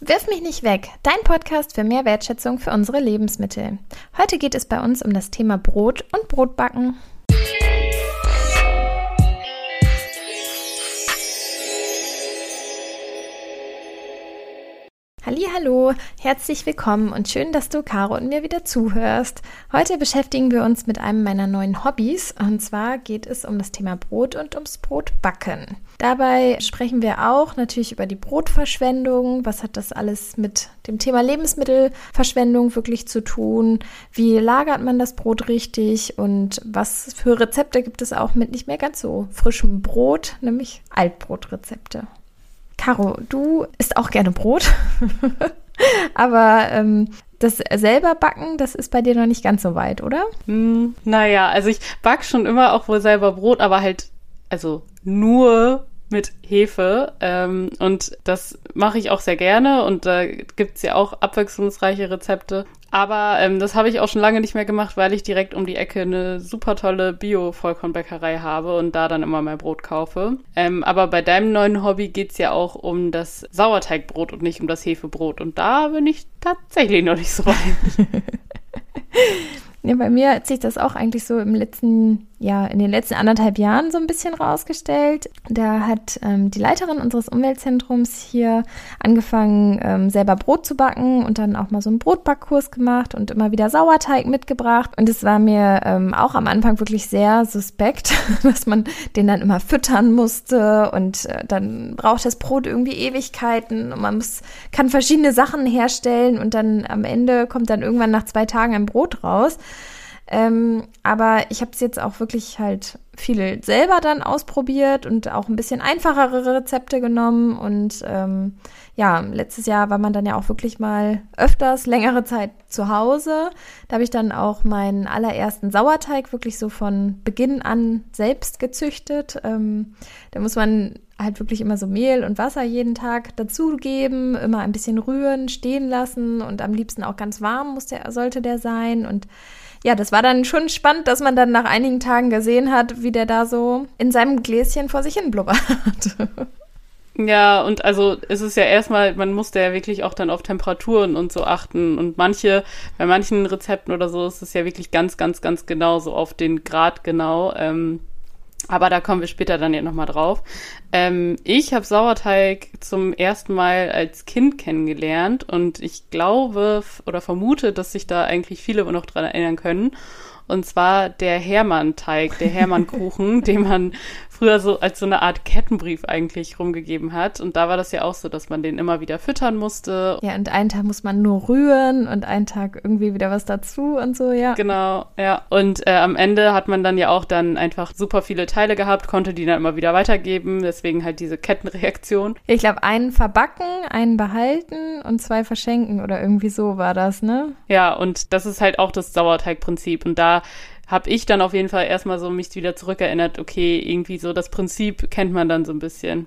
Wirf mich nicht weg, dein Podcast für mehr Wertschätzung für unsere Lebensmittel. Heute geht es bei uns um das Thema Brot und Brotbacken. Hallo, herzlich willkommen und schön, dass du Caro und mir wieder zuhörst. Heute beschäftigen wir uns mit einem meiner neuen Hobbys und zwar geht es um das Thema Brot und ums Brotbacken. Dabei sprechen wir auch natürlich über die Brotverschwendung. Was hat das alles mit dem Thema Lebensmittelverschwendung wirklich zu tun? Wie lagert man das Brot richtig? Und was für Rezepte gibt es auch mit nicht mehr ganz so frischem Brot, nämlich Altbrotrezepte? Caro, du isst auch gerne Brot, aber ähm, das selber backen, das ist bei dir noch nicht ganz so weit, oder? Hm, naja, also ich back schon immer auch wohl selber Brot, aber halt, also nur mit Hefe. Ähm, und das mache ich auch sehr gerne und da gibt's ja auch abwechslungsreiche Rezepte. Aber ähm, das habe ich auch schon lange nicht mehr gemacht, weil ich direkt um die Ecke eine super tolle Bio-Vollkornbäckerei habe und da dann immer mein Brot kaufe. Ähm, aber bei deinem neuen Hobby geht's ja auch um das Sauerteigbrot und nicht um das Hefebrot. Und da bin ich tatsächlich noch nicht so weit. Ja, bei mir hat sich das auch eigentlich so im letzten, ja, in den letzten anderthalb Jahren so ein bisschen rausgestellt. Da hat ähm, die Leiterin unseres Umweltzentrums hier angefangen, ähm, selber Brot zu backen und dann auch mal so einen Brotbackkurs gemacht und immer wieder Sauerteig mitgebracht. Und es war mir ähm, auch am Anfang wirklich sehr suspekt, dass man den dann immer füttern musste und äh, dann braucht das Brot irgendwie Ewigkeiten und man muss, kann verschiedene Sachen herstellen und dann am Ende kommt dann irgendwann nach zwei Tagen ein Brot raus. Ähm, aber ich habe es jetzt auch wirklich halt viel selber dann ausprobiert und auch ein bisschen einfachere Rezepte genommen. Und ähm, ja, letztes Jahr war man dann ja auch wirklich mal öfters längere Zeit zu Hause. Da habe ich dann auch meinen allerersten Sauerteig wirklich so von Beginn an selbst gezüchtet. Ähm, da muss man halt wirklich immer so Mehl und Wasser jeden Tag dazugeben, immer ein bisschen rühren, stehen lassen und am liebsten auch ganz warm muss der, sollte der sein und ja, das war dann schon spannend, dass man dann nach einigen Tagen gesehen hat, wie der da so in seinem Gläschen vor sich hin blubbert. Ja, und also es ist ja erstmal, man musste ja wirklich auch dann auf Temperaturen und so achten. Und manche, bei manchen Rezepten oder so ist es ja wirklich ganz, ganz, ganz genau, so auf den Grad genau. Ähm, aber da kommen wir später dann ja nochmal drauf. Ähm, ich habe Sauerteig zum ersten Mal als Kind kennengelernt und ich glaube oder vermute, dass sich da eigentlich viele noch dran erinnern können. Und zwar der Hermann-Teig, der Hermann-Kuchen, den man früher so als so eine Art Kettenbrief eigentlich rumgegeben hat. Und da war das ja auch so, dass man den immer wieder füttern musste. Ja, und einen Tag muss man nur rühren und einen Tag irgendwie wieder was dazu und so, ja. Genau, ja. Und äh, am Ende hat man dann ja auch dann einfach super viele Teile gehabt, konnte die dann immer wieder weitergeben. Deswegen halt diese Kettenreaktion. Ich glaube, einen verbacken, einen behalten und zwei verschenken oder irgendwie so war das, ne? Ja, und das ist halt auch das Sauerteigprinzip. Und da habe ich dann auf jeden Fall erstmal so mich wieder zurückerinnert, okay, irgendwie so das Prinzip kennt man dann so ein bisschen.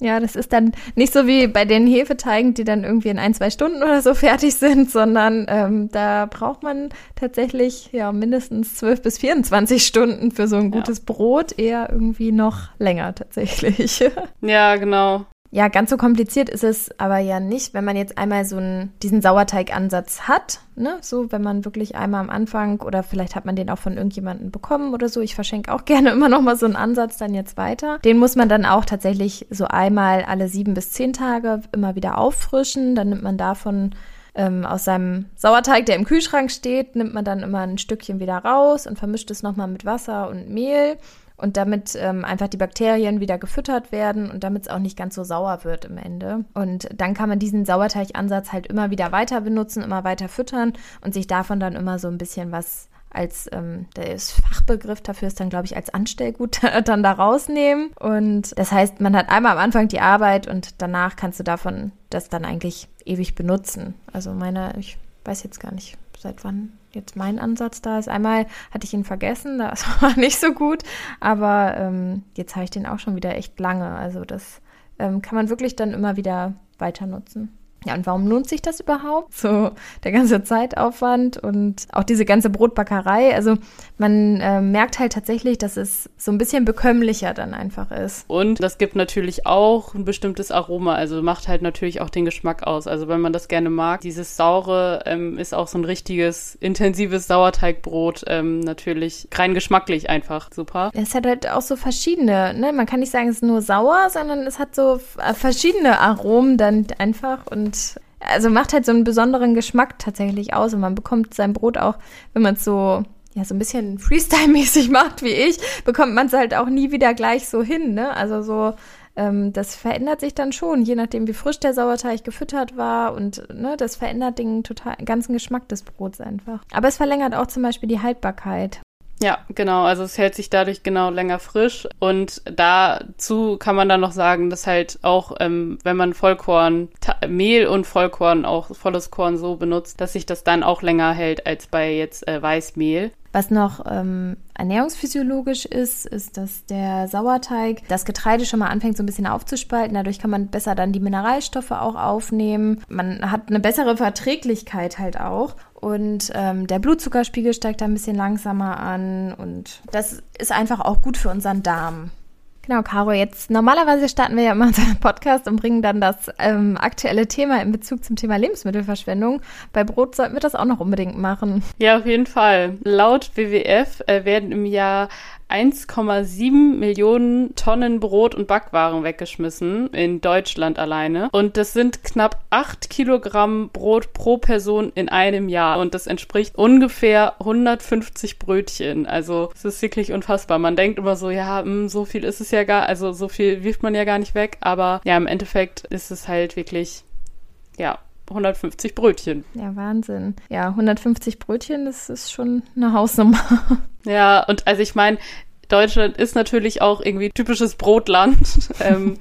Ja, das ist dann nicht so wie bei den Hefeteigen, die dann irgendwie in ein, zwei Stunden oder so fertig sind, sondern ähm, da braucht man tatsächlich ja mindestens zwölf bis 24 Stunden für so ein gutes ja. Brot, eher irgendwie noch länger tatsächlich. Ja, genau. Ja, ganz so kompliziert ist es aber ja nicht, wenn man jetzt einmal so einen, diesen Sauerteigansatz hat, ne? So, wenn man wirklich einmal am Anfang oder vielleicht hat man den auch von irgendjemandem bekommen oder so. Ich verschenke auch gerne immer noch mal so einen Ansatz dann jetzt weiter. Den muss man dann auch tatsächlich so einmal alle sieben bis zehn Tage immer wieder auffrischen. Dann nimmt man davon ähm, aus seinem Sauerteig, der im Kühlschrank steht, nimmt man dann immer ein Stückchen wieder raus und vermischt es nochmal mit Wasser und Mehl und damit ähm, einfach die Bakterien wieder gefüttert werden und damit es auch nicht ganz so sauer wird im Ende. Und dann kann man diesen Sauerteigansatz halt immer wieder weiter benutzen, immer weiter füttern und sich davon dann immer so ein bisschen was als ähm, der Fachbegriff dafür ist dann, glaube ich, als Anstellgut dann da rausnehmen. Und das heißt, man hat einmal am Anfang die Arbeit und danach kannst du davon das dann eigentlich ewig benutzen. Also meine, ich weiß jetzt gar nicht, seit wann jetzt mein Ansatz da ist. Einmal hatte ich ihn vergessen, das war nicht so gut, aber ähm, jetzt habe ich den auch schon wieder echt lange. Also das ähm, kann man wirklich dann immer wieder weiter nutzen. Ja, und warum lohnt sich das überhaupt? So der ganze Zeitaufwand und auch diese ganze Brotbackerei. Also man äh, merkt halt tatsächlich, dass es so ein bisschen bekömmlicher dann einfach ist. Und das gibt natürlich auch ein bestimmtes Aroma, also macht halt natürlich auch den Geschmack aus. Also wenn man das gerne mag, dieses saure ähm, ist auch so ein richtiges intensives Sauerteigbrot ähm, natürlich rein geschmacklich einfach super. Es hat halt auch so verschiedene, ne? Man kann nicht sagen, es ist nur sauer, sondern es hat so äh, verschiedene Aromen dann einfach und also macht halt so einen besonderen Geschmack tatsächlich aus und man bekommt sein Brot auch, wenn man es so ja, so ein bisschen Freestyle-mäßig macht wie ich, bekommt man es halt auch nie wieder gleich so hin, ne? Also so, ähm, das verändert sich dann schon, je nachdem, wie frisch der Sauerteig gefüttert war und ne, das verändert den total ganzen Geschmack des Brots einfach. Aber es verlängert auch zum Beispiel die Haltbarkeit. Ja, genau. Also es hält sich dadurch genau länger frisch. Und dazu kann man dann noch sagen, dass halt auch, ähm, wenn man Vollkorn, Mehl und Vollkorn, auch volles Korn so benutzt, dass sich das dann auch länger hält als bei jetzt äh, Weißmehl. Was noch ähm, ernährungsphysiologisch ist, ist, dass der Sauerteig das Getreide schon mal anfängt so ein bisschen aufzuspalten. Dadurch kann man besser dann die Mineralstoffe auch aufnehmen. Man hat eine bessere Verträglichkeit halt auch. Und ähm, der Blutzuckerspiegel steigt da ein bisschen langsamer an. Und das ist einfach auch gut für unseren Darm. Genau, Caro, jetzt normalerweise starten wir ja immer unseren Podcast und bringen dann das ähm, aktuelle Thema in Bezug zum Thema Lebensmittelverschwendung. Bei Brot sollten wir das auch noch unbedingt machen. Ja, auf jeden Fall. Laut WWF äh, werden im Jahr 1,7 Millionen Tonnen Brot und Backwaren weggeschmissen in Deutschland alleine. Und das sind knapp 8 Kilogramm Brot pro Person in einem Jahr. Und das entspricht ungefähr 150 Brötchen. Also es ist wirklich unfassbar. Man denkt immer so, ja, mh, hm, so viel ist es ja gar, also so viel wirft man ja gar nicht weg. Aber ja, im Endeffekt ist es halt wirklich, ja, 150 Brötchen. Ja, Wahnsinn. Ja, 150 Brötchen, das ist schon eine Hausnummer. Ja, und also ich meine, Deutschland ist natürlich auch irgendwie typisches Brotland. ähm,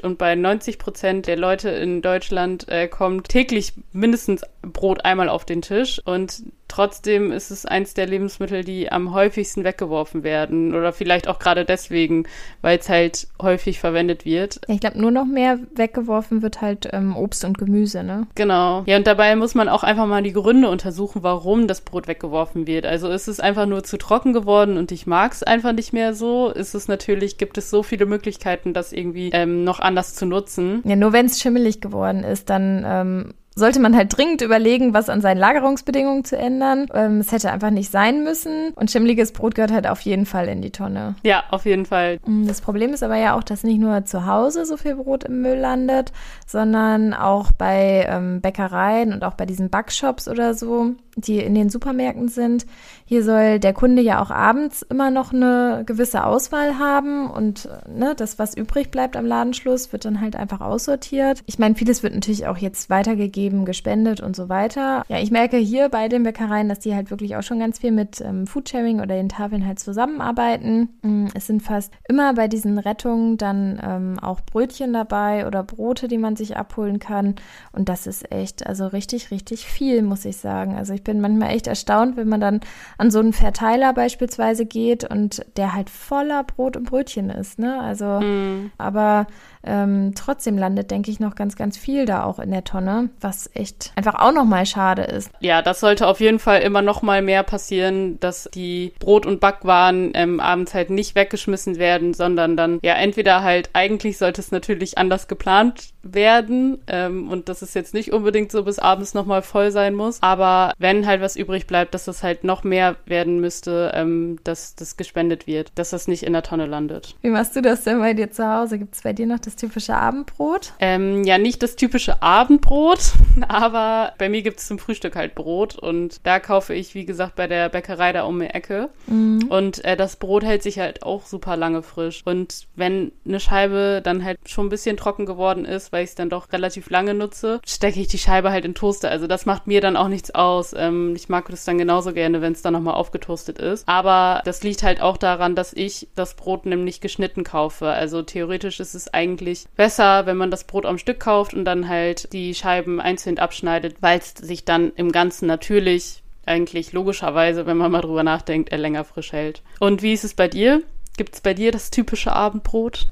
und bei 90 Prozent der Leute in Deutschland äh, kommt täglich mindestens Brot einmal auf den Tisch. Und trotzdem ist es eins der Lebensmittel, die am häufigsten weggeworfen werden. Oder vielleicht auch gerade deswegen, weil es halt häufig verwendet wird. Ich glaube, nur noch mehr weggeworfen wird halt ähm, Obst und Gemüse, ne? Genau. Ja, und dabei muss man auch einfach mal die Gründe untersuchen, warum das Brot weggeworfen wird. Also ist es einfach nur zu trocken geworden und ich mag es einfach nicht mehr so? Ist es natürlich, gibt es so viele Möglichkeiten, das irgendwie ähm, noch anders zu nutzen. Ja, nur wenn es schimmelig geworden ist, dann ähm, sollte man halt dringend überlegen, was an seinen Lagerungsbedingungen zu ändern. Ähm, es hätte einfach nicht sein müssen. Und schimmliges Brot gehört halt auf jeden Fall in die Tonne. Ja, auf jeden Fall. Mm, das Problem ist aber ja auch, dass nicht nur zu Hause so viel Brot im Müll landet, sondern auch bei ähm, Bäckereien und auch bei diesen Backshops oder so, die in den Supermärkten sind. Hier soll der Kunde ja auch abends immer noch eine gewisse Auswahl haben und ne, das, was übrig bleibt am Ladenschluss, wird dann halt einfach aussortiert. Ich meine, vieles wird natürlich auch jetzt weitergegeben, gespendet und so weiter. Ja, ich merke hier bei den Bäckereien, dass die halt wirklich auch schon ganz viel mit ähm, Foodsharing oder den Tafeln halt zusammenarbeiten. Mm, es sind fast immer bei diesen Rettungen dann ähm, auch Brötchen dabei oder Brote, die man sich abholen kann. Und das ist echt, also richtig, richtig viel, muss ich sagen. Also ich bin manchmal echt erstaunt, wenn man dann an so einen Verteiler beispielsweise geht und der halt voller Brot und Brötchen ist, ne? Also, mm. aber ähm, trotzdem landet, denke ich, noch ganz, ganz viel da auch in der Tonne, was echt einfach auch nochmal schade ist. Ja, das sollte auf jeden Fall immer nochmal mehr passieren, dass die Brot- und Backwaren ähm, abends halt nicht weggeschmissen werden, sondern dann ja entweder halt, eigentlich sollte es natürlich anders geplant werden ähm, und dass es jetzt nicht unbedingt so bis abends nochmal voll sein muss, aber wenn halt was übrig bleibt, dass das halt noch mehr werden müsste, ähm, dass das gespendet wird, dass das nicht in der Tonne landet. Wie machst du das denn bei dir zu Hause? Gibt es bei dir noch das das typische Abendbrot? Ähm, ja, nicht das typische Abendbrot, aber bei mir gibt es zum Frühstück halt Brot und da kaufe ich, wie gesagt, bei der Bäckerei da um die Ecke. Mhm. Und äh, das Brot hält sich halt auch super lange frisch. Und wenn eine Scheibe dann halt schon ein bisschen trocken geworden ist, weil ich es dann doch relativ lange nutze, stecke ich die Scheibe halt in Toaster. Also das macht mir dann auch nichts aus. Ähm, ich mag das dann genauso gerne, wenn es dann nochmal aufgetoastet ist. Aber das liegt halt auch daran, dass ich das Brot nämlich geschnitten kaufe. Also theoretisch ist es eigentlich eigentlich besser, wenn man das Brot am Stück kauft und dann halt die Scheiben einzeln abschneidet, weil es sich dann im Ganzen natürlich eigentlich logischerweise, wenn man mal drüber nachdenkt, er länger frisch hält. Und wie ist es bei dir? Gibt es bei dir das typische Abendbrot?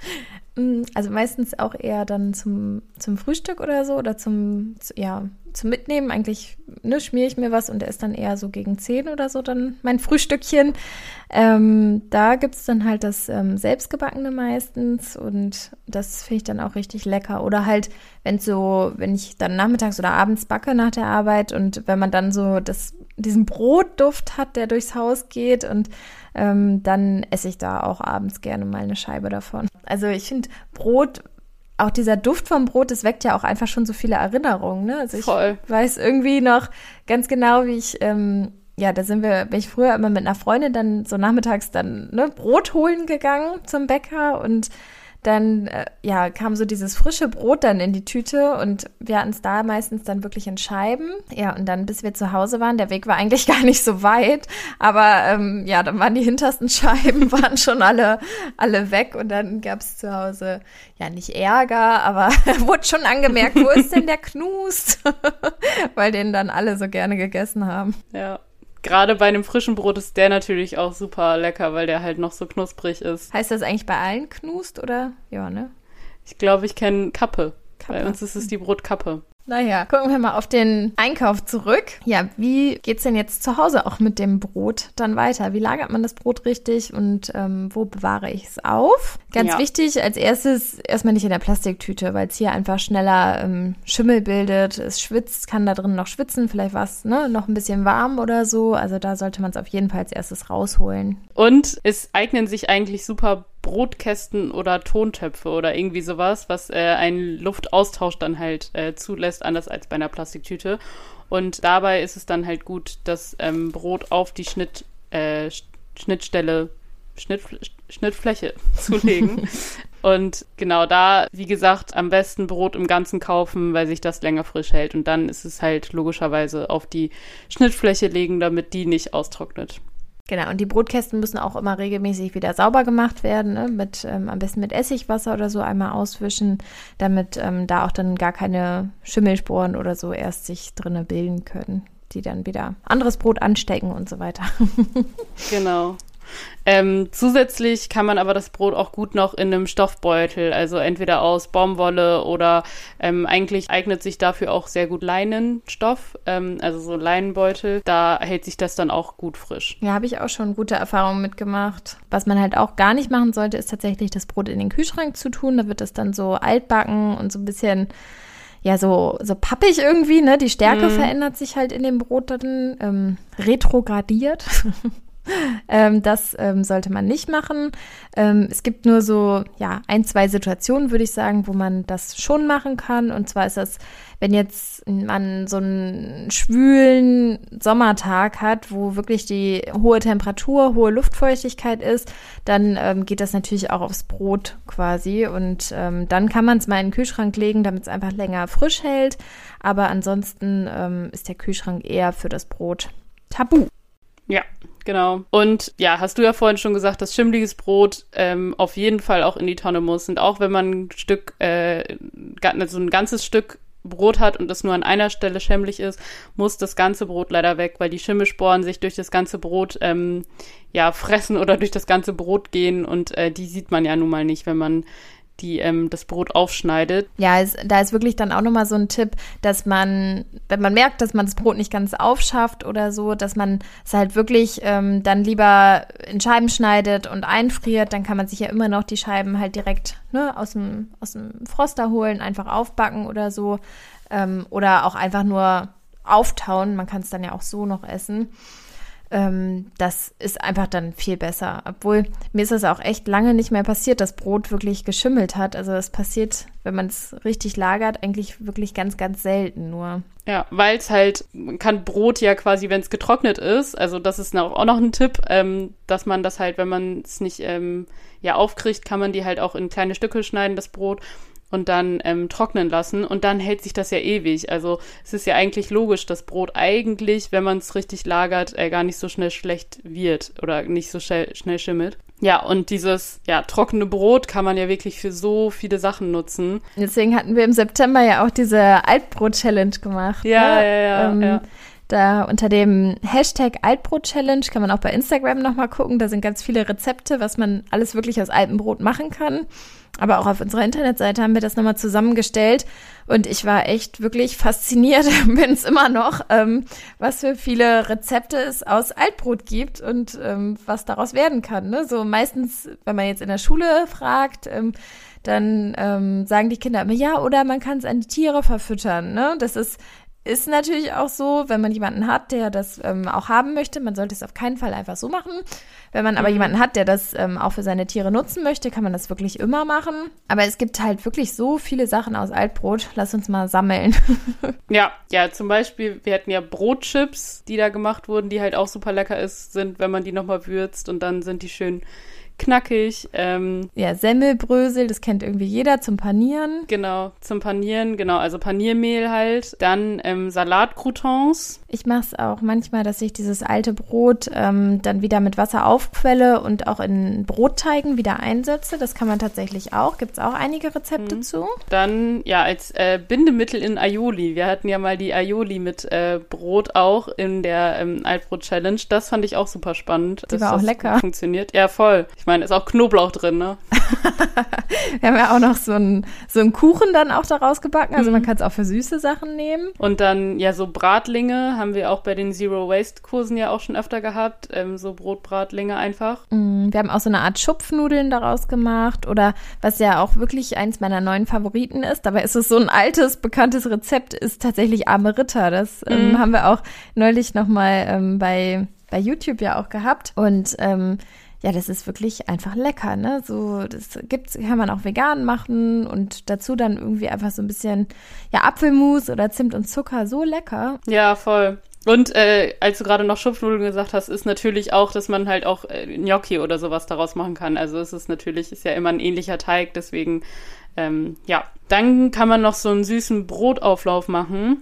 Mm, also meistens auch eher dann zum, zum Frühstück oder so oder zum, ja, zum Mitnehmen. Eigentlich ne, schmiere ich mir was und ist dann eher so gegen 10 oder so dann mein Frühstückchen. Ähm, da gibt's dann halt das ähm, selbstgebackene meistens und das finde ich dann auch richtig lecker. Oder halt, wenn so, wenn ich dann nachmittags oder abends backe nach der Arbeit und wenn man dann so das, diesen Brotduft hat, der durchs Haus geht und ähm, dann esse ich da auch abends gerne mal eine Scheibe davon. Also ich finde Brot auch dieser Duft vom Brot, das weckt ja auch einfach schon so viele Erinnerungen. Ne? Also ich Voll. weiß irgendwie noch ganz genau, wie ich, ähm, ja, da sind wir, bin ich früher immer mit einer Freundin dann so nachmittags dann ne, Brot holen gegangen zum Bäcker und dann äh, ja kam so dieses frische Brot dann in die Tüte und wir hatten es da meistens dann wirklich in Scheiben. Ja, und dann bis wir zu Hause waren, der Weg war eigentlich gar nicht so weit, aber ähm, ja, dann waren die hintersten Scheiben waren schon alle alle weg und dann gab es zu Hause ja nicht Ärger, aber wurde schon angemerkt, wo ist denn der Knust, weil den dann alle so gerne gegessen haben. Ja gerade bei einem frischen Brot ist der natürlich auch super lecker, weil der halt noch so knusprig ist. Heißt das eigentlich bei allen Knust oder? Ja, ne? Ich glaube, ich kenne Kappe. Kappe. Bei uns ist es die Brotkappe. Naja, gucken wir mal auf den Einkauf zurück. Ja, wie geht's denn jetzt zu Hause auch mit dem Brot dann weiter? Wie lagert man das Brot richtig und ähm, wo bewahre ich es auf? Ganz ja. wichtig, als erstes erstmal nicht in der Plastiktüte, weil es hier einfach schneller ähm, Schimmel bildet. Es schwitzt, kann da drin noch schwitzen, vielleicht war es ne, noch ein bisschen warm oder so. Also da sollte man es auf jeden Fall als erstes rausholen. Und es eignen sich eigentlich super Brotkästen oder Tontöpfe oder irgendwie sowas, was äh, einen Luftaustausch dann halt äh, zulässt, anders als bei einer Plastiktüte. Und dabei ist es dann halt gut, das ähm, Brot auf die Schnitt, äh, Schnittstelle, Schnitt, Schnittfläche zu legen. Und genau da, wie gesagt, am besten Brot im Ganzen kaufen, weil sich das länger frisch hält. Und dann ist es halt logischerweise auf die Schnittfläche legen, damit die nicht austrocknet. Genau, und die Brotkästen müssen auch immer regelmäßig wieder sauber gemacht werden, ne? mit, ähm, am besten mit Essigwasser oder so einmal auswischen, damit ähm, da auch dann gar keine Schimmelsporen oder so erst sich drinne bilden können, die dann wieder anderes Brot anstecken und so weiter. genau. Ähm, zusätzlich kann man aber das Brot auch gut noch in einem Stoffbeutel, also entweder aus Baumwolle oder ähm, eigentlich eignet sich dafür auch sehr gut Leinenstoff, ähm, also so Leinenbeutel. Da hält sich das dann auch gut frisch. Ja, habe ich auch schon gute Erfahrungen mitgemacht. Was man halt auch gar nicht machen sollte, ist tatsächlich das Brot in den Kühlschrank zu tun. Da wird es dann so altbacken und so ein bisschen ja, so, so pappig irgendwie, ne? Die Stärke mm. verändert sich halt in dem Brot dann, ähm, retrogradiert. Ähm, das ähm, sollte man nicht machen. Ähm, es gibt nur so, ja, ein, zwei Situationen, würde ich sagen, wo man das schon machen kann. Und zwar ist das, wenn jetzt man so einen schwülen Sommertag hat, wo wirklich die hohe Temperatur, hohe Luftfeuchtigkeit ist, dann ähm, geht das natürlich auch aufs Brot quasi. Und ähm, dann kann man es mal in den Kühlschrank legen, damit es einfach länger frisch hält. Aber ansonsten ähm, ist der Kühlschrank eher für das Brot tabu. Ja, genau. Und ja, hast du ja vorhin schon gesagt, dass schimmliges Brot ähm, auf jeden Fall auch in die Tonne muss. Und auch wenn man ein Stück, äh, so ein ganzes Stück Brot hat und das nur an einer Stelle schimmlig ist, muss das ganze Brot leider weg, weil die Schimmelsporen sich durch das ganze Brot ähm, ja fressen oder durch das ganze Brot gehen und äh, die sieht man ja nun mal nicht, wenn man die ähm, das Brot aufschneidet. Ja, es, da ist wirklich dann auch nochmal so ein Tipp, dass man, wenn man merkt, dass man das Brot nicht ganz aufschafft oder so, dass man es halt wirklich ähm, dann lieber in Scheiben schneidet und einfriert, dann kann man sich ja immer noch die Scheiben halt direkt ne, aus, dem, aus dem Froster holen, einfach aufbacken oder so. Ähm, oder auch einfach nur auftauen. Man kann es dann ja auch so noch essen ähm, das ist einfach dann viel besser. Obwohl mir ist das auch echt lange nicht mehr passiert, dass Brot wirklich geschimmelt hat. Also das passiert, wenn man es richtig lagert, eigentlich wirklich ganz, ganz selten nur. Ja, weil es halt, man kann Brot ja quasi, wenn es getrocknet ist, also das ist auch noch ein Tipp, ähm, dass man das halt, wenn man es nicht ähm, ja aufkriegt, kann man die halt auch in kleine Stücke schneiden, das Brot und dann ähm, trocknen lassen und dann hält sich das ja ewig. Also es ist ja eigentlich logisch, dass Brot eigentlich, wenn man es richtig lagert, äh, gar nicht so schnell schlecht wird oder nicht so schnell, schnell schimmelt. Ja, und dieses ja, trockene Brot kann man ja wirklich für so viele Sachen nutzen. Deswegen hatten wir im September ja auch diese Altbrot-Challenge gemacht. Ja, ne? ja, ja, ähm, ja Da unter dem Hashtag Altbrot Challenge kann man auch bei Instagram nochmal gucken. Da sind ganz viele Rezepte, was man alles wirklich aus altem Brot machen kann. Aber auch auf unserer Internetseite haben wir das nochmal zusammengestellt. Und ich war echt wirklich fasziniert, bin es immer noch, ähm, was für viele Rezepte es aus Altbrot gibt und ähm, was daraus werden kann. Ne? So meistens, wenn man jetzt in der Schule fragt, ähm, dann ähm, sagen die Kinder immer, ja, oder man kann es an die Tiere verfüttern. Ne? Das ist ist natürlich auch so, wenn man jemanden hat, der das ähm, auch haben möchte. Man sollte es auf keinen Fall einfach so machen. Wenn man aber mhm. jemanden hat, der das ähm, auch für seine Tiere nutzen möchte, kann man das wirklich immer machen. Aber es gibt halt wirklich so viele Sachen aus Altbrot. Lass uns mal sammeln. ja, ja, zum Beispiel, wir hatten ja Brotchips, die da gemacht wurden, die halt auch super lecker ist, sind, wenn man die nochmal würzt und dann sind die schön knackig. Ähm, ja, Semmelbrösel, das kennt irgendwie jeder zum Panieren. Genau, zum Panieren, genau, also Paniermehl halt. Dann ähm, Salatcroutons. Ich mache es auch manchmal, dass ich dieses alte Brot ähm, dann wieder mit Wasser aufquelle und auch in Brotteigen wieder einsetze. Das kann man tatsächlich auch. Gibt es auch einige Rezepte mhm. zu. Dann, ja, als äh, Bindemittel in Aioli. Wir hatten ja mal die Aioli mit äh, Brot auch in der ähm, Altbrot-Challenge. Das fand ich auch super spannend. Die war auch lecker. Funktioniert. Ja, voll. Ich meine, ist auch Knoblauch drin, ne? Wir haben ja auch noch so einen so einen Kuchen dann auch daraus gebacken. Also mhm. man kann es auch für süße Sachen nehmen. Und dann, ja, so Bratlinge haben wir auch bei den Zero Waste Kursen ja auch schon öfter gehabt. Ähm, so Brotbratlinge einfach. Mhm. Wir haben auch so eine Art Schupfnudeln daraus gemacht. Oder was ja auch wirklich eins meiner neuen Favoriten ist. Dabei ist es so ein altes, bekanntes Rezept, ist tatsächlich Arme Ritter. Das ähm, mhm. haben wir auch neulich nochmal ähm, bei bei YouTube ja auch gehabt. Und ähm, ja, das ist wirklich einfach lecker, ne? So, das gibt's, kann man auch vegan machen und dazu dann irgendwie einfach so ein bisschen, ja, Apfelmus oder Zimt und Zucker, so lecker. Ja, voll. Und äh, als du gerade noch Schupfnudeln gesagt hast, ist natürlich auch, dass man halt auch äh, Gnocchi oder sowas daraus machen kann. Also es ist natürlich, ist ja immer ein ähnlicher Teig, deswegen, ähm, ja. Dann kann man noch so einen süßen Brotauflauf machen.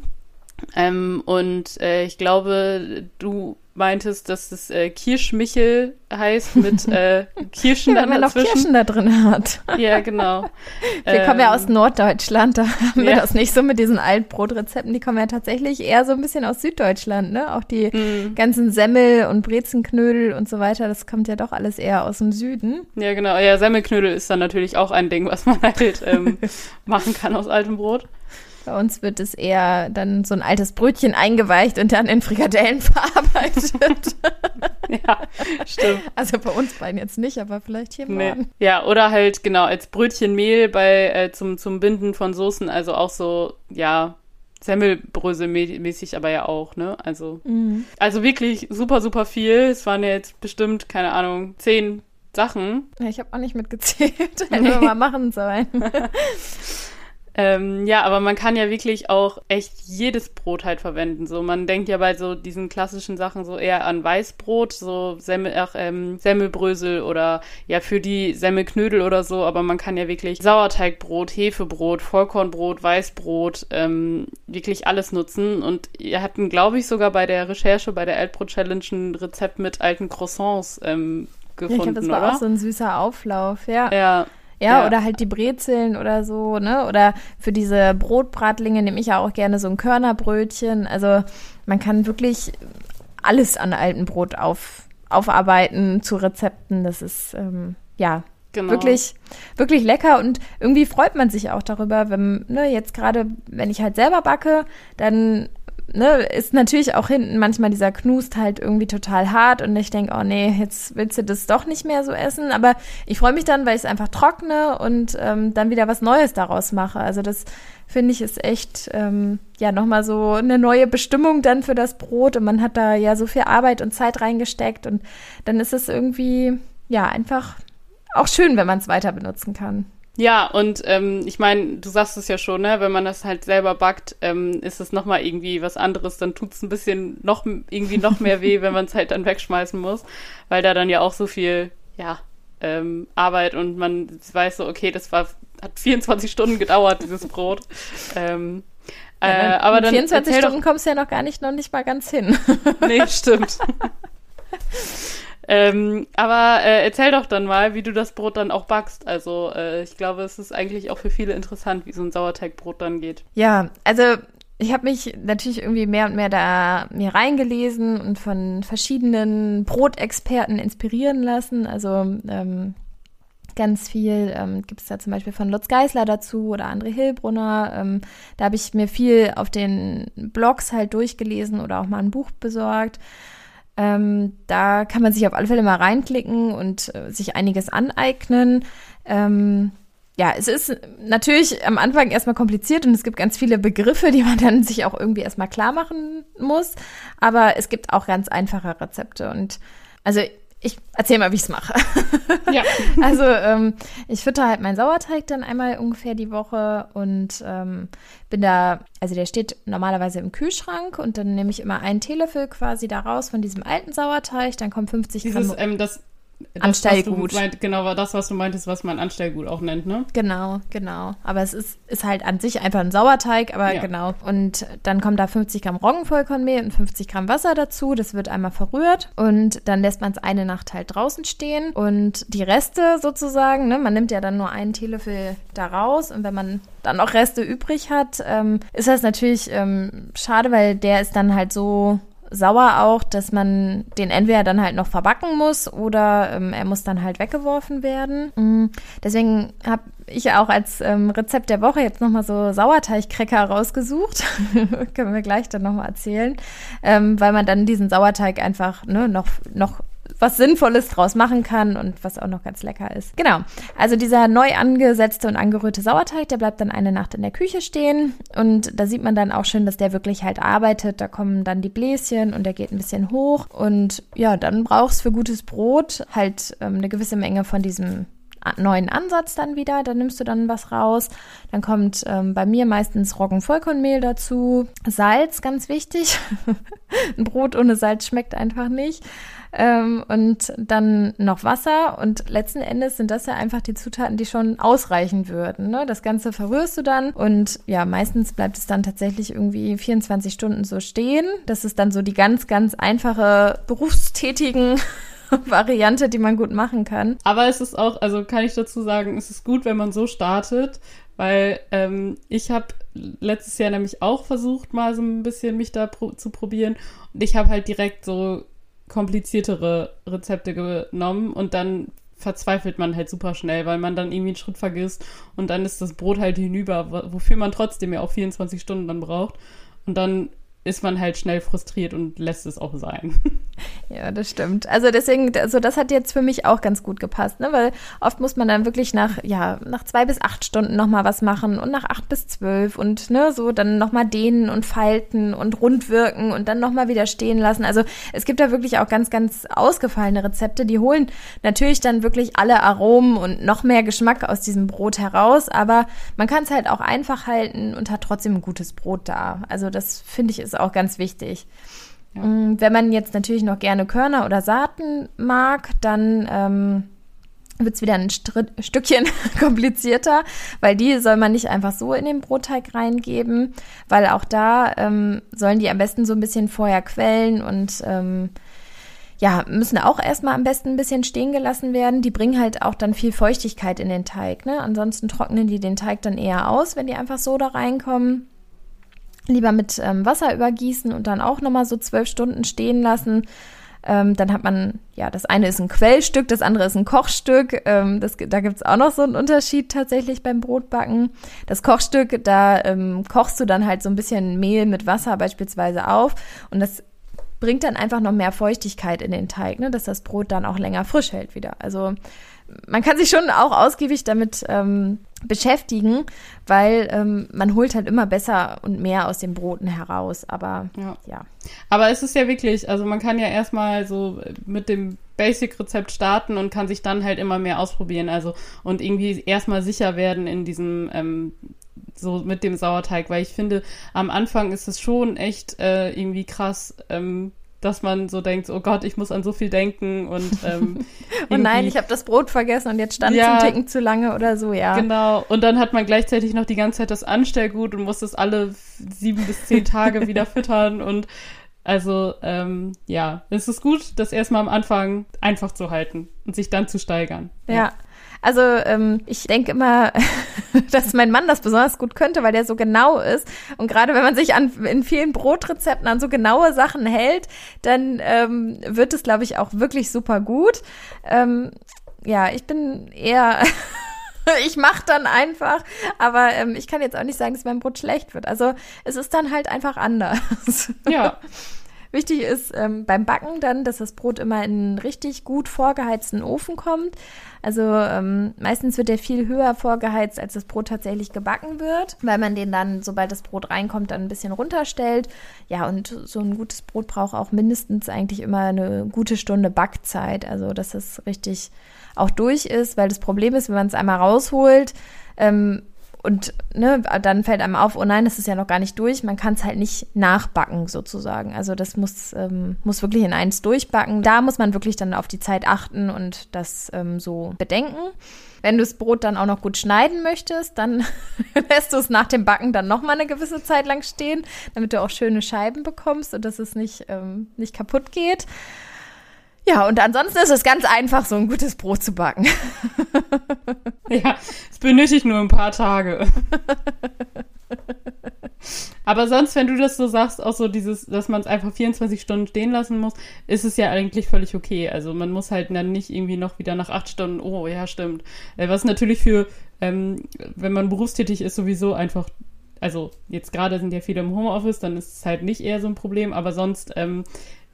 Ähm, und äh, ich glaube, du meintest, dass es äh, Kirschmichel heißt mit äh, Kirschen ja, dann wenn man dazwischen. noch Kirschen da drin hat. Ja, genau. Wir ähm, kommen ja aus ähm, Norddeutschland, da haben wir das nicht so mit diesen Altbrotrezepten. Die kommen ja tatsächlich eher so ein bisschen aus Süddeutschland, ne? Auch die mm. ganzen Semmel und Brezenknödel und so weiter, das kommt ja doch alles eher aus dem Süden. Ja, genau. Ja, Semmelknödel ist dann natürlich auch ein Ding, was man halt ähm, machen kann aus altem Brot. Bei uns wird es eher dann so ein altes Brötchen eingeweicht und dann in Frikadellen verarbeitet. ja, stimmt. Also bei uns beiden jetzt nicht, aber vielleicht hier nee. morgen. Ja, oder halt genau als Brötchenmehl bei äh, zum, zum Binden von Soßen, also auch so, ja, Semmelbrösel-mäßig aber ja auch, ne? Also, mhm. also wirklich super, super viel. Es waren ja jetzt bestimmt, keine Ahnung, zehn Sachen. Ja, ich habe auch nicht mitgezählt. Hätten wir mal machen sollen. Ähm, ja, aber man kann ja wirklich auch echt jedes Brot halt verwenden. So, man denkt ja bei so diesen klassischen Sachen so eher an Weißbrot, so Semmel, ach, ähm, Semmelbrösel oder ja für die Semmelknödel oder so, aber man kann ja wirklich Sauerteigbrot, Hefebrot, Vollkornbrot, Weißbrot, ähm, wirklich alles nutzen. Und ihr hatten, glaube ich, sogar bei der Recherche bei der Altbrot Challenge ein Rezept mit alten Croissants ähm, gefunden, ja, ich glaube, das war oder? auch so ein süßer Auflauf, ja. Ja, ja, ja, oder halt die Brezeln oder so, ne? Oder für diese Brotbratlinge nehme ich ja auch gerne so ein Körnerbrötchen. Also man kann wirklich alles an alten Brot auf, aufarbeiten zu Rezepten. Das ist ähm, ja genau. wirklich, wirklich lecker und irgendwie freut man sich auch darüber, wenn, ne, jetzt gerade, wenn ich halt selber backe, dann ne, ist natürlich auch hinten manchmal dieser Knust halt irgendwie total hart und ich denke, oh nee, jetzt willst du das doch nicht mehr so essen. Aber ich freue mich dann, weil ich es einfach trockne und ähm, dann wieder was Neues daraus mache. Also das finde ich ist echt ähm, ja nochmal so eine neue Bestimmung dann für das Brot und man hat da ja so viel Arbeit und Zeit reingesteckt und dann ist es irgendwie ja einfach auch schön, wenn man es weiter benutzen kann. Ja, und ähm, ich meine, du sagst es ja schon, ne? wenn man das halt selber backt, ähm, ist es nochmal irgendwie was anderes, dann tut es ein bisschen noch irgendwie noch mehr weh, wenn man es halt dann wegschmeißen muss, weil da dann ja auch so viel, ja, ähm, Arbeit und man weiß so, okay, das war, hat 24 Stunden gedauert, dieses Brot. Ähm, ja, äh, aber dann 24 Stunden doch, kommst du ja noch gar nicht, noch nicht mal ganz hin. nee, stimmt. Ähm, aber äh, erzähl doch dann mal, wie du das Brot dann auch backst. Also äh, ich glaube, es ist eigentlich auch für viele interessant, wie so ein Sauerteigbrot dann geht. Ja, also ich habe mich natürlich irgendwie mehr und mehr da mir reingelesen und von verschiedenen Brotexperten inspirieren lassen. Also ähm, ganz viel ähm, gibt es da zum Beispiel von Lutz Geisler dazu oder André Hilbrunner. Ähm, da habe ich mir viel auf den Blogs halt durchgelesen oder auch mal ein Buch besorgt. Ähm, da kann man sich auf alle Fälle mal reinklicken und äh, sich einiges aneignen. Ähm, ja, es ist natürlich am Anfang erstmal kompliziert und es gibt ganz viele Begriffe, die man dann sich auch irgendwie erstmal klar machen muss. Aber es gibt auch ganz einfache Rezepte und also ich erzähle mal, wie ich es mache. Ja. also ähm, ich fütter halt meinen Sauerteig dann einmal ungefähr die Woche und ähm, bin da, also der steht normalerweise im Kühlschrank und dann nehme ich immer einen Teelöffel quasi da raus von diesem alten Sauerteig, dann kommen 50 Dieses, Gramm. Ähm, das das, Anstellgut. Meint, genau, war das, was du meintest, was man Anstellgut auch nennt, ne? Genau, genau. Aber es ist, ist halt an sich einfach ein Sauerteig, aber ja. genau. Und dann kommen da 50 Gramm Roggenvollkornmehl und 50 Gramm Wasser dazu. Das wird einmal verrührt und dann lässt man es eine Nacht halt draußen stehen. Und die Reste sozusagen, ne, man nimmt ja dann nur einen Teelöffel da raus und wenn man dann noch Reste übrig hat, ähm, ist das natürlich ähm, schade, weil der ist dann halt so sauer auch, dass man den entweder dann halt noch verbacken muss oder ähm, er muss dann halt weggeworfen werden. Mhm. Deswegen habe ich auch als ähm, Rezept der Woche jetzt nochmal so Sauerteigcracker rausgesucht. Können wir gleich dann nochmal erzählen. Ähm, weil man dann diesen Sauerteig einfach ne, noch, noch was Sinnvolles draus machen kann und was auch noch ganz lecker ist. Genau. Also dieser neu angesetzte und angerührte Sauerteig, der bleibt dann eine Nacht in der Küche stehen und da sieht man dann auch schön, dass der wirklich halt arbeitet. Da kommen dann die Bläschen und der geht ein bisschen hoch und ja, dann brauchst für gutes Brot halt ähm, eine gewisse Menge von diesem neuen Ansatz dann wieder. Da nimmst du dann was raus. Dann kommt ähm, bei mir meistens Roggenvollkornmehl dazu. Salz, ganz wichtig. Ein Brot ohne Salz schmeckt einfach nicht. Ähm, und dann noch Wasser und letzten Endes sind das ja einfach die Zutaten, die schon ausreichen würden. Ne? Das Ganze verrührst du dann und ja, meistens bleibt es dann tatsächlich irgendwie 24 Stunden so stehen. Das ist dann so die ganz, ganz einfache berufstätigen Variante, die man gut machen kann. Aber es ist auch, also kann ich dazu sagen, es ist gut, wenn man so startet, weil ähm, ich habe letztes Jahr nämlich auch versucht, mal so ein bisschen mich da pro zu probieren und ich habe halt direkt so kompliziertere Rezepte genommen und dann verzweifelt man halt super schnell, weil man dann irgendwie einen Schritt vergisst und dann ist das Brot halt hinüber, wofür man trotzdem ja auch 24 Stunden dann braucht. Und dann ist man halt schnell frustriert und lässt es auch sein. Ja, das stimmt. Also deswegen, also das hat jetzt für mich auch ganz gut gepasst, ne? Weil oft muss man dann wirklich nach, ja, nach zwei bis acht Stunden nochmal was machen und nach acht bis zwölf und ne, so dann nochmal dehnen und falten und rundwirken und dann nochmal wieder stehen lassen. Also es gibt da wirklich auch ganz, ganz ausgefallene Rezepte, die holen natürlich dann wirklich alle Aromen und noch mehr Geschmack aus diesem Brot heraus, aber man kann es halt auch einfach halten und hat trotzdem ein gutes Brot da. Also das finde ich ist auch ganz wichtig. Ja. Mm, wenn man jetzt natürlich noch gerne Körner oder Saaten mag, dann ähm, wird es wieder ein Stritt, Stückchen komplizierter, weil die soll man nicht einfach so in den Brotteig reingeben, weil auch da ähm, sollen die am besten so ein bisschen vorher quellen und ähm, ja, müssen auch erstmal am besten ein bisschen stehen gelassen werden. Die bringen halt auch dann viel Feuchtigkeit in den Teig. Ne? Ansonsten trocknen die den Teig dann eher aus, wenn die einfach so da reinkommen lieber mit ähm, Wasser übergießen und dann auch nochmal so zwölf Stunden stehen lassen. Ähm, dann hat man, ja, das eine ist ein Quellstück, das andere ist ein Kochstück. Ähm, das, da gibt's auch noch so einen Unterschied tatsächlich beim Brotbacken. Das Kochstück, da ähm, kochst du dann halt so ein bisschen Mehl mit Wasser beispielsweise auf und das bringt dann einfach noch mehr Feuchtigkeit in den Teig, ne, dass das Brot dann auch länger frisch hält wieder. Also man kann sich schon auch ausgiebig damit ähm, beschäftigen, weil ähm, man holt halt immer besser und mehr aus den Broten heraus. Aber ja. ja. Aber es ist ja wirklich, also man kann ja erstmal so mit dem Basic-Rezept starten und kann sich dann halt immer mehr ausprobieren. Also und irgendwie erstmal sicher werden in diesem ähm, so mit dem Sauerteig, weil ich finde, am Anfang ist es schon echt äh, irgendwie krass, ähm, dass man so denkt, oh Gott, ich muss an so viel denken und ähm, oh nein, ich habe das Brot vergessen und jetzt stand es ja, ein Ticken zu lange oder so, ja. Genau. Und dann hat man gleichzeitig noch die ganze Zeit das Anstellgut und muss das alle sieben bis zehn Tage wieder füttern und also ähm, ja, es ist gut, das erstmal am Anfang einfach zu halten und sich dann zu steigern. ja. ja. Also ähm, ich denke immer, dass mein Mann das besonders gut könnte, weil der so genau ist. Und gerade wenn man sich an in vielen Brotrezepten an so genaue Sachen hält, dann ähm, wird es, glaube ich, auch wirklich super gut. Ähm, ja, ich bin eher ich mache dann einfach, aber ähm, ich kann jetzt auch nicht sagen, dass mein Brot schlecht wird. Also es ist dann halt einfach anders. Ja. Wichtig ist ähm, beim Backen dann, dass das Brot immer in einen richtig gut vorgeheizten Ofen kommt. Also ähm, meistens wird der viel höher vorgeheizt, als das Brot tatsächlich gebacken wird, weil man den dann, sobald das Brot reinkommt, dann ein bisschen runterstellt. Ja, und so ein gutes Brot braucht auch mindestens eigentlich immer eine gute Stunde Backzeit. Also dass es richtig auch durch ist, weil das Problem ist, wenn man es einmal rausholt, ähm, und ne, dann fällt einem auf, oh nein, das ist ja noch gar nicht durch. Man kann es halt nicht nachbacken sozusagen. Also das muss, ähm, muss wirklich in eins durchbacken. Da muss man wirklich dann auf die Zeit achten und das ähm, so bedenken. Wenn du das Brot dann auch noch gut schneiden möchtest, dann lässt du es nach dem Backen dann noch mal eine gewisse Zeit lang stehen, damit du auch schöne Scheiben bekommst und dass es nicht, ähm, nicht kaputt geht. Ja, und ansonsten ist es ganz einfach, so ein gutes Brot zu backen. ja, es benötigt nur ein paar Tage. Aber sonst, wenn du das so sagst, auch so dieses, dass man es einfach 24 Stunden stehen lassen muss, ist es ja eigentlich völlig okay. Also man muss halt dann nicht irgendwie noch wieder nach acht Stunden, oh ja, stimmt. Äh, was natürlich für, ähm, wenn man berufstätig ist, sowieso einfach, also jetzt gerade sind ja viele im Homeoffice, dann ist es halt nicht eher so ein Problem, aber sonst ähm,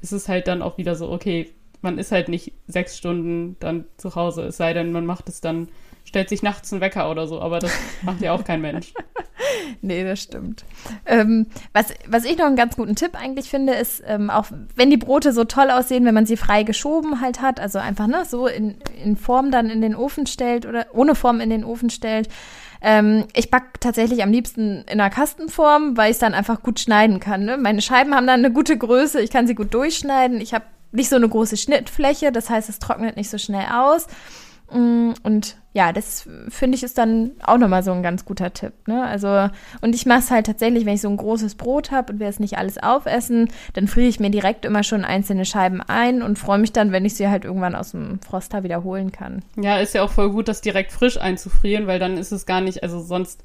ist es halt dann auch wieder so, okay, man ist halt nicht sechs Stunden dann zu Hause, es sei denn, man macht es dann, stellt sich nachts einen Wecker oder so, aber das macht ja auch kein Mensch. nee, das stimmt. Ähm, was, was ich noch einen ganz guten Tipp eigentlich finde, ist, ähm, auch wenn die Brote so toll aussehen, wenn man sie frei geschoben halt hat, also einfach ne, so in, in Form dann in den Ofen stellt oder ohne Form in den Ofen stellt, ähm, ich backe tatsächlich am liebsten in einer Kastenform, weil ich es dann einfach gut schneiden kann. Ne? Meine Scheiben haben dann eine gute Größe, ich kann sie gut durchschneiden. Ich habe nicht so eine große Schnittfläche, das heißt, es trocknet nicht so schnell aus. Mm, und ja, das finde ich ist dann auch nochmal so ein ganz guter Tipp. Ne? Also, und ich mache es halt tatsächlich, wenn ich so ein großes Brot habe und will es nicht alles aufessen, dann friere ich mir direkt immer schon einzelne Scheiben ein und freue mich dann, wenn ich sie halt irgendwann aus dem Froster wiederholen kann. Ja, ist ja auch voll gut, das direkt frisch einzufrieren, weil dann ist es gar nicht, also sonst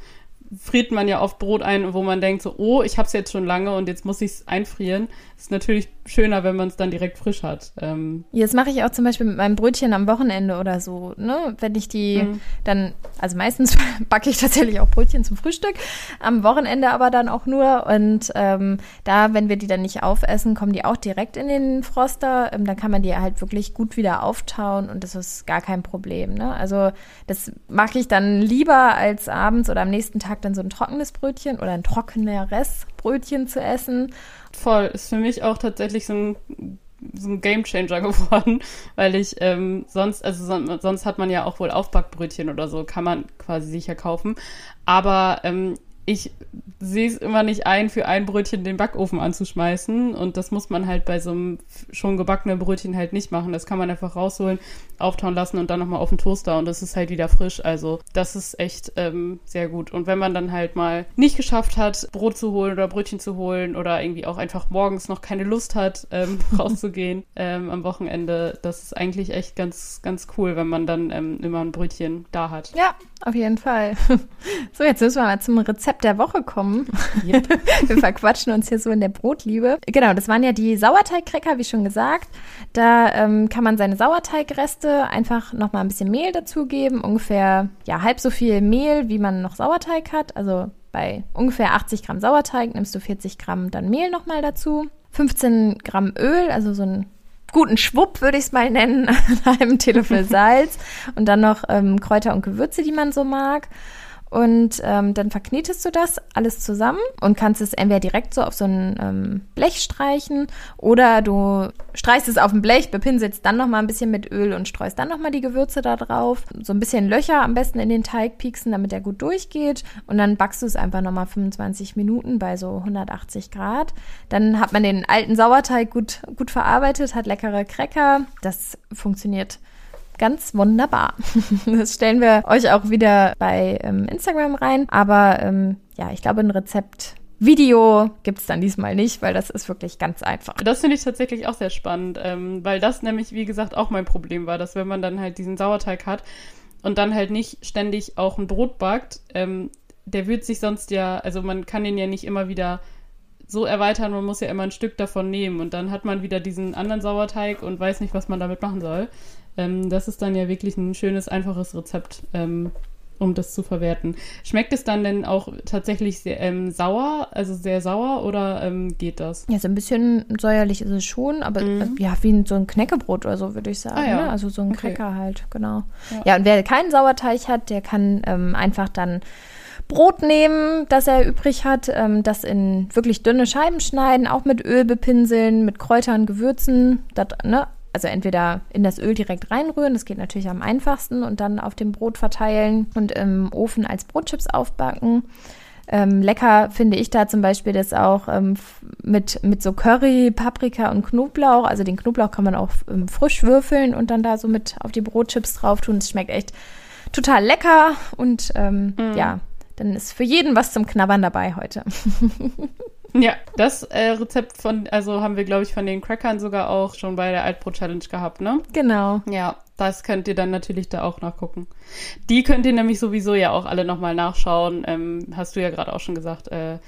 friert man ja oft Brot ein, wo man denkt so, oh, ich habe es jetzt schon lange und jetzt muss ich es einfrieren. Ist natürlich schöner, wenn man es dann direkt frisch hat. Ähm Jetzt mache ich auch zum Beispiel mit meinem Brötchen am Wochenende oder so, ne? Wenn ich die mhm. dann, also meistens backe ich tatsächlich auch Brötchen zum Frühstück, am Wochenende aber dann auch nur. Und ähm, da, wenn wir die dann nicht aufessen, kommen die auch direkt in den Froster. Ähm, dann kann man die halt wirklich gut wieder auftauen und das ist gar kein Problem. Ne? Also das mache ich dann lieber als abends oder am nächsten Tag dann so ein trockenes Brötchen oder ein trockeneres Brötchen zu essen. Voll, ist für mich auch tatsächlich so ein so ein Gamechanger geworden, weil ich ähm, sonst, also son sonst hat man ja auch wohl Aufbackbrötchen oder so, kann man quasi sicher kaufen. Aber ähm, ich sehe es immer nicht ein, für ein Brötchen den Backofen anzuschmeißen. Und das muss man halt bei so einem schon gebackenen Brötchen halt nicht machen. Das kann man einfach rausholen, auftauen lassen und dann nochmal auf den Toaster und das ist halt wieder frisch. Also das ist echt ähm, sehr gut. Und wenn man dann halt mal nicht geschafft hat, Brot zu holen oder Brötchen zu holen oder irgendwie auch einfach morgens noch keine Lust hat, ähm, rauszugehen ähm, am Wochenende, das ist eigentlich echt ganz, ganz cool, wenn man dann ähm, immer ein Brötchen da hat. Ja, auf jeden Fall. So, jetzt müssen wir mal zum Rezept der Woche kommen. Yep. wir verquatschen uns hier so in der Brotliebe. Genau, das waren ja die Sauerteigcracker, wie schon gesagt. Da ähm, kann man seine Sauerteigreste einfach nochmal ein bisschen Mehl dazugeben. Ungefähr ja, halb so viel Mehl, wie man noch Sauerteig hat. Also bei ungefähr 80 Gramm Sauerteig nimmst du 40 Gramm dann Mehl nochmal dazu. 15 Gramm Öl, also so ein guten Schwupp, würde ich es mal nennen, einem Teelöffel Salz und dann noch ähm, Kräuter und Gewürze, die man so mag. Und ähm, dann verknetest du das alles zusammen und kannst es entweder direkt so auf so ein ähm, Blech streichen oder du streichst es auf ein Blech, bepinselst dann nochmal ein bisschen mit Öl und streust dann nochmal die Gewürze da drauf. So ein bisschen Löcher am besten in den Teig pieksen, damit er gut durchgeht. Und dann backst du es einfach nochmal 25 Minuten bei so 180 Grad. Dann hat man den alten Sauerteig gut, gut verarbeitet, hat leckere Cracker. Das funktioniert ganz wunderbar. Das stellen wir euch auch wieder bei ähm, Instagram rein. Aber ähm, ja, ich glaube, ein Rezept Video gibt's dann diesmal nicht, weil das ist wirklich ganz einfach. Das finde ich tatsächlich auch sehr spannend, ähm, weil das nämlich, wie gesagt, auch mein Problem war, dass wenn man dann halt diesen Sauerteig hat, und dann halt nicht ständig auch ein Brot backt, ähm, der wird sich sonst ja, also man kann den ja nicht immer wieder so erweitern, man muss ja immer ein Stück davon nehmen und dann hat man wieder diesen anderen Sauerteig und weiß nicht, was man damit machen soll. Ähm, das ist dann ja wirklich ein schönes, einfaches Rezept, ähm, um das zu verwerten. Schmeckt es dann denn auch tatsächlich sehr ähm, sauer, also sehr sauer oder ähm, geht das? Ja, so ein bisschen säuerlich ist es schon, aber Mhm. äh, ja, wie ein, so ein Knäckebrot oder so, würde ich sagen. Ah, ja. ne? Also so ein Okay. Cracker halt, genau. Ja. Ja, und wer keinen Sauerteig hat, der kann ähm, einfach dann Brot nehmen, das er übrig hat, ähm, das in wirklich dünne Scheiben schneiden, auch mit Öl bepinseln, mit Kräutern, Gewürzen, das, ne? Also entweder in das Öl direkt reinrühren, das geht natürlich am einfachsten, und dann auf dem Brot verteilen und im Ofen als Brotchips aufbacken. Ähm, lecker finde ich da zum Beispiel das auch ähm, mit, mit so Curry, Paprika und Knoblauch. Also den Knoblauch kann man auch ähm, frisch würfeln und dann da so mit auf die Brotchips drauf tun. Es schmeckt echt total lecker und ähm, ja, dann ist für jeden was zum Knabbern dabei heute. Ja, das äh, Rezept von, also haben wir, glaube ich, von den Crackern sogar auch schon bei der Altbrot-Challenge gehabt, ne? Genau. Ja, das könnt ihr dann natürlich da auch nachgucken. Die könnt ihr nämlich sowieso ja auch alle nochmal nachschauen. Ähm, hast du ja gerade auch schon gesagt, äh,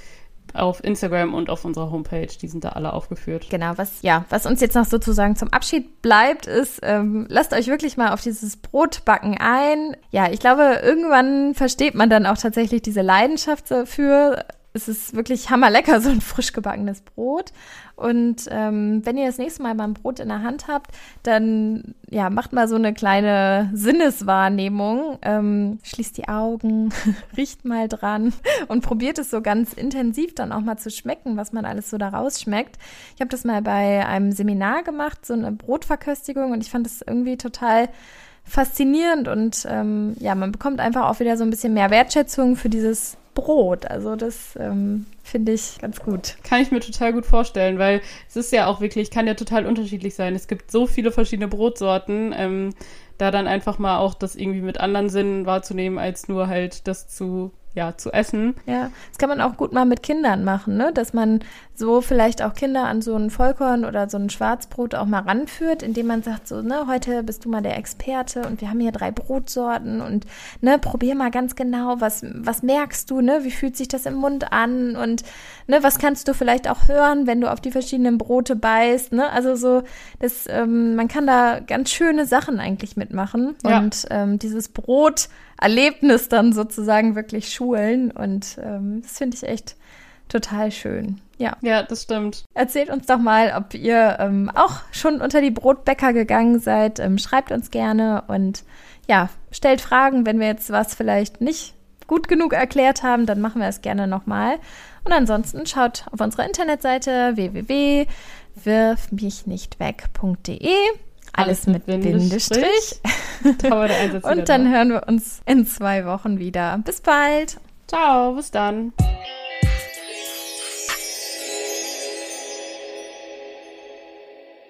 auf Instagram und auf unserer Homepage. Die sind da alle aufgeführt. Genau, was, ja, was uns jetzt noch sozusagen zum Abschied bleibt, ist, ähm, lasst euch wirklich mal auf dieses Brotbacken ein. Ja, ich glaube, irgendwann versteht man dann auch tatsächlich diese Leidenschaft dafür. Es ist wirklich hammerlecker, so ein frisch gebackenes Brot. Und ähm, wenn ihr das nächste Mal ein Brot in der Hand habt, dann ja, macht mal so eine kleine Sinneswahrnehmung. Ähm, schließt die Augen, riecht mal dran und probiert es so ganz intensiv dann auch mal zu schmecken, was man alles so da rausschmeckt. Ich habe das mal bei einem Seminar gemacht, so eine Brotverköstigung, und ich fand das irgendwie total faszinierend und ähm, ja, man bekommt einfach auch wieder so ein bisschen mehr Wertschätzung für dieses Brot. Also das ähm, finde ich ganz gut. Kann ich mir total gut vorstellen, weil es ist ja auch wirklich, kann ja total unterschiedlich sein. Es gibt so viele verschiedene Brotsorten, ähm, da dann einfach mal auch das irgendwie mit anderen Sinnen wahrzunehmen, als nur halt das zu, ja, zu essen. Ja, das kann man auch gut mal mit Kindern machen, ne? Dass man so vielleicht auch Kinder an so ein Vollkorn oder so ein Schwarzbrot auch mal ranführt, indem man sagt so, ne, heute bist du mal der Experte und wir haben hier drei Brotsorten und ne, probier mal ganz genau, was was merkst du, ne? Wie fühlt sich das im Mund an und ne, was kannst du vielleicht auch hören, wenn du auf die verschiedenen Brote beißt, ne? Also so, das ähm, man kann da ganz schöne Sachen eigentlich mitmachen Ja. und ähm, dieses Brot Erlebnis dann sozusagen wirklich schulen. Und ähm, das finde ich echt total schön. Ja. Ja, das stimmt. Erzählt uns doch mal, ob ihr ähm, auch schon unter die Brotbäcker gegangen seid. Ähm, schreibt uns gerne und ja, stellt Fragen, wenn wir jetzt was vielleicht nicht gut genug erklärt haben, dann machen wir es gerne nochmal. Und ansonsten schaut auf unserer Internetseite www.wirfmichnichtweg.de. Alles mit Bindestrich. Der Einsatz wieder Und dann da. hören wir uns in zwei Wochen wieder. Bis bald. Ciao, bis dann.